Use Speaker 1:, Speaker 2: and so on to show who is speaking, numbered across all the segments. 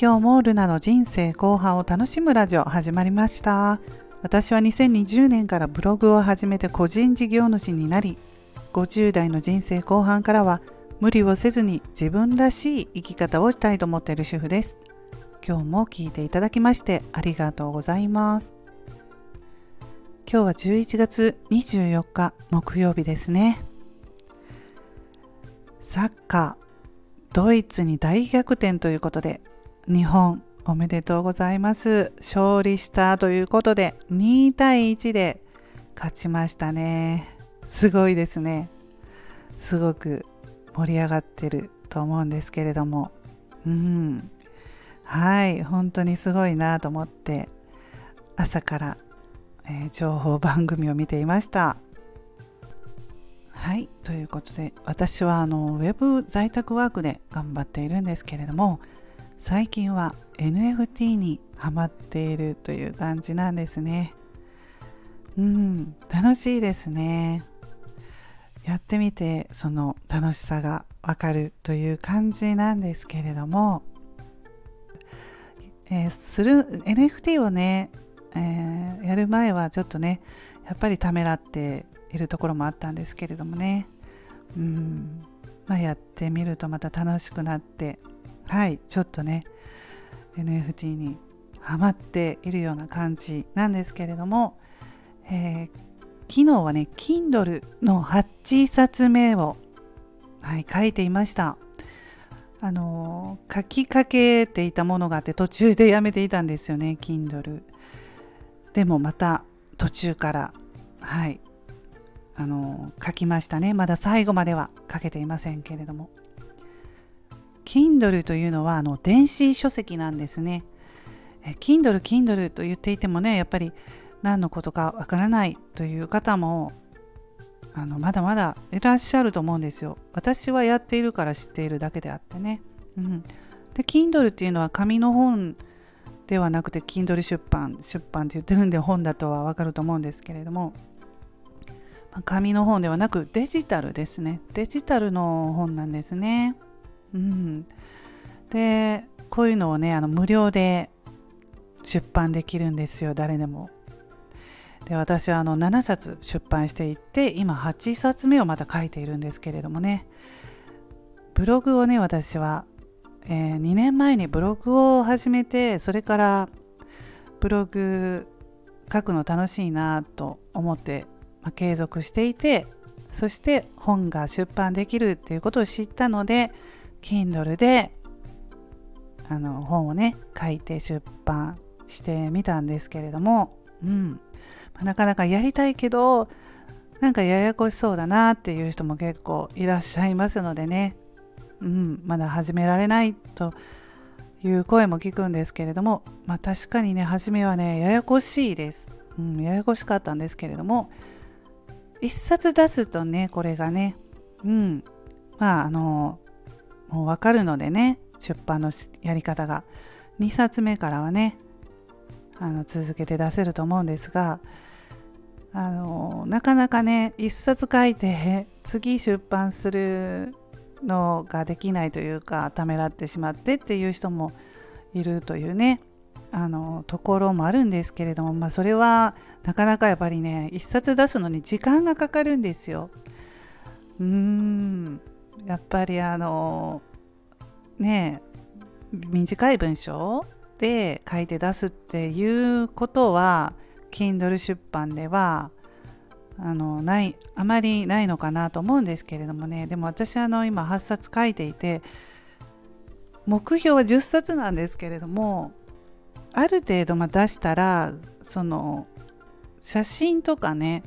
Speaker 1: 今日もルナの人生後半を楽しむラジオ始まりました。私は2020年からブログを始めて個人事業主になり50代の人生後半からは無理をせずに自分らしい生き方をしたいと思っている主婦です。今日も聞いていただきましてありがとうございます。今日は11月24日木曜日ですね。サッカードイツに大逆転ということで日本おめでとうございます。勝利したということで2対1で勝ちましたね。すごいですね。すごく盛り上がってると思うんですけれども。うん。はい。本当にすごいなと思って朝から、えー、情報番組を見ていました。はい、ということで私はあのウェブ在宅ワークで頑張っているんですけれども最近は NFT にハマっているという感じなんですね。うん、楽しいですね。やってみてその楽しさがわかるという感じなんですけれども、えー、する NFT をね、えー、やる前はちょっとねやっぱりためらっているところもあったんですけれどもねうん、まあ、やってみるとまた楽しくなってはいちょっとね NFT にハマっているような感じなんですけれども、えー、昨日はね Kindle の8冊目を、はい、書いていました。あの書きかけていたものがあって途中でやめていたんですよね Kindle でもまた途中からはいあの書きましたね。まだ最後までは書けていませんけれども。Kindle というのはあの電子書籍なんですね。Kindle Kindle と言っていてもねやっぱり何のことかわからないという方もあのまだまだいらっしゃると思うんですよ。私はやっているから知っているだけであってね、うん、で Kindle っていうのは紙の本ではなくて Kindle 出版出版って言ってるんで本だとはわかると思うんですけれども紙の本ではなくデジタルですね。デジタルの本なんですね。うん。でこういうのをねあの無料で出版できるんですよ誰でも。で私はあの7冊出版していって今8冊目をまた書いているんですけれどもね。ブログをね私は、えー、2年前にブログを始めてそれからブログ書くの楽しいなと思ってまあ、継続していてそして本が出版できるっていうことを知ったので Kindle であの本をね書いて出版してみたんですけれども、うん。まあ、なかなかやりたいけどなんかややこしそうだなっていう人も結構いらっしゃいますのでね、うん、まだ始められないという声も聞くんですけれども、まあ、確かにね初めはねややこしいです、うん、ややこしかったんですけれども1冊出すとねこれがねうん。まああのもう分かるのでね出版のやり方が2冊目からはねあの続けて出せると思うんですがあのなかなかね1冊書いて次出版するのができないというかためらってしまってっていう人もいるというねあのところもあるんですけれども、まあ、それはなかなかやっぱりね一冊出すのに時間がかかるんですよ。うーんやっぱりあのね短い文章で書いて出すっていうことは Kindle 出版ではあのないあまりないのかなと思うんですけれどもね。でも私あの今8冊書いていて目標は10冊なんですけれどもある程度ま出したらその写真とかね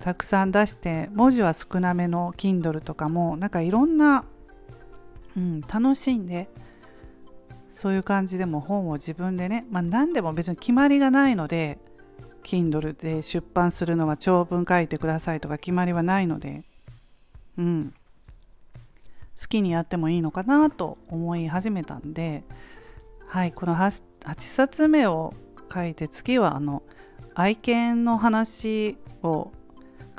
Speaker 1: たくさん出して文字は少なめの Kindle とかもなんかいろんな、うん、楽しんでそういう感じでも本を自分でね、まあ、何でも別に決まりがないので Kindle で出版するのは長文書いてくださいとか決まりはないので、うん、好きにやってもいいのかなと思い始めたんではいこの 8, 8冊目を書いて次はあの愛犬の話を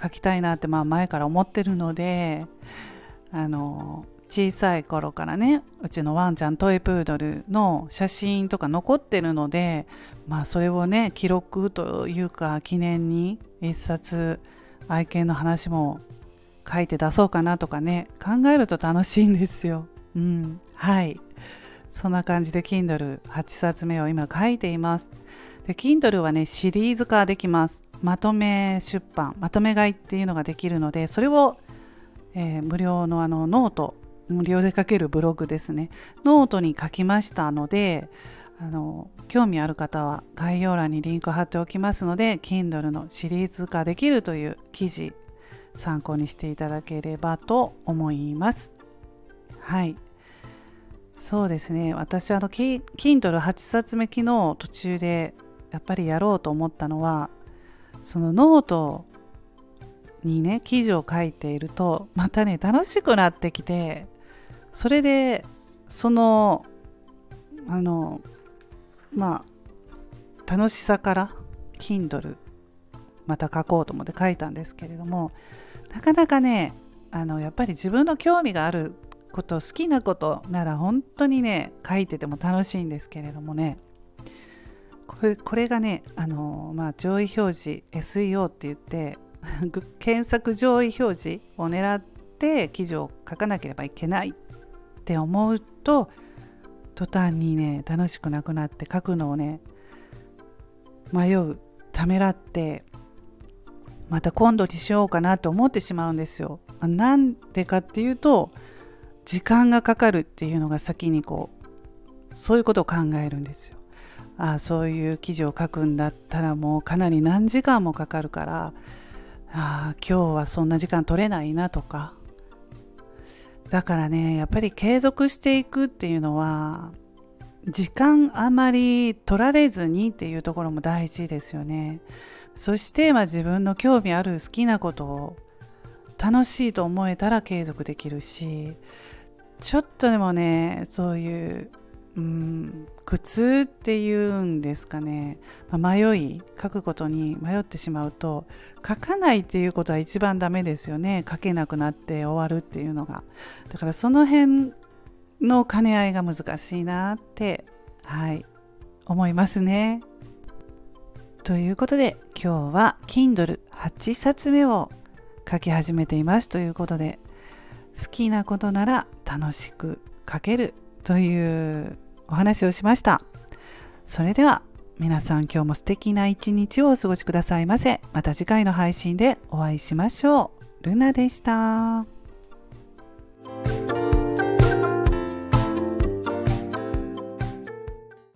Speaker 1: 書きたいなってまあ前から思ってるのであの小さい頃からねうちのワンちゃんトイプードルの写真とか残ってるのでまあそれをね記録というか記念に一冊愛犬の話も書いて出そうかなとかね考えると楽しいんですよ。うん、はいそんな感じで Kindle8 冊目を今書いています。で Kindle はねシリーズ化できます。まとめ出版まとめ買いっていうのができるのでそれを、えー、無料のあのノート無料で書けるブログですね。ノートに書きましたのであの興味ある方は概要欄にリンク貼っておきますので Kindle のシリーズ化できるという記事参考にしていただければと思います。はい。そうですね。私あの Kindle8 冊目昨日途中でやっぱりやろうと思ったのはそのノートにね記事を書いているとまたね楽しくなってきてそれでそのあのまあ楽しさから Kindle また書こうと思って書いたんですけれどもなかなかねあのやっぱり自分の興味があること好きなことなら本当にね書いてても楽しいんですけれどもねこれこれがねあの、まあ、上位表示 SEO って言って 検索上位表示を狙って記事を書かなければいけないって思うと途端にね楽しくなくなって書くのをね迷うためらってまた今度にしようかなと思ってしまうんですよ。なんでかっていうと時間がかかるっていうのが先にこうそういうことを考えるんですよ。あそういう記事を書くんだったらもうかなり何時間もかかるからああ今日はそんな時間取れないなとか。だからねやっぱり継続していくっていうのは時間あまり取られずにっていうところも大事ですよね。そしてまあ自分の興味ある好きなことを楽しいと思えたら継続できるしちょっとでもねそういううん苦痛っていうんですかね、まあ、迷い書くことに迷ってしまうと書かないっていうことは一番ダメですよね。書けなくなって終わるっていうのが。だからその辺の兼ね合いが難しいなってはい思いますね。ということで今日は Kindle8 冊目を書き始めています。ということで好きなことなら楽しく書けるというお話をしました。それでは皆さん今日も素敵な一日をお過ごしくださいませ。また次回の配信でお会いしましょう。ルナでした。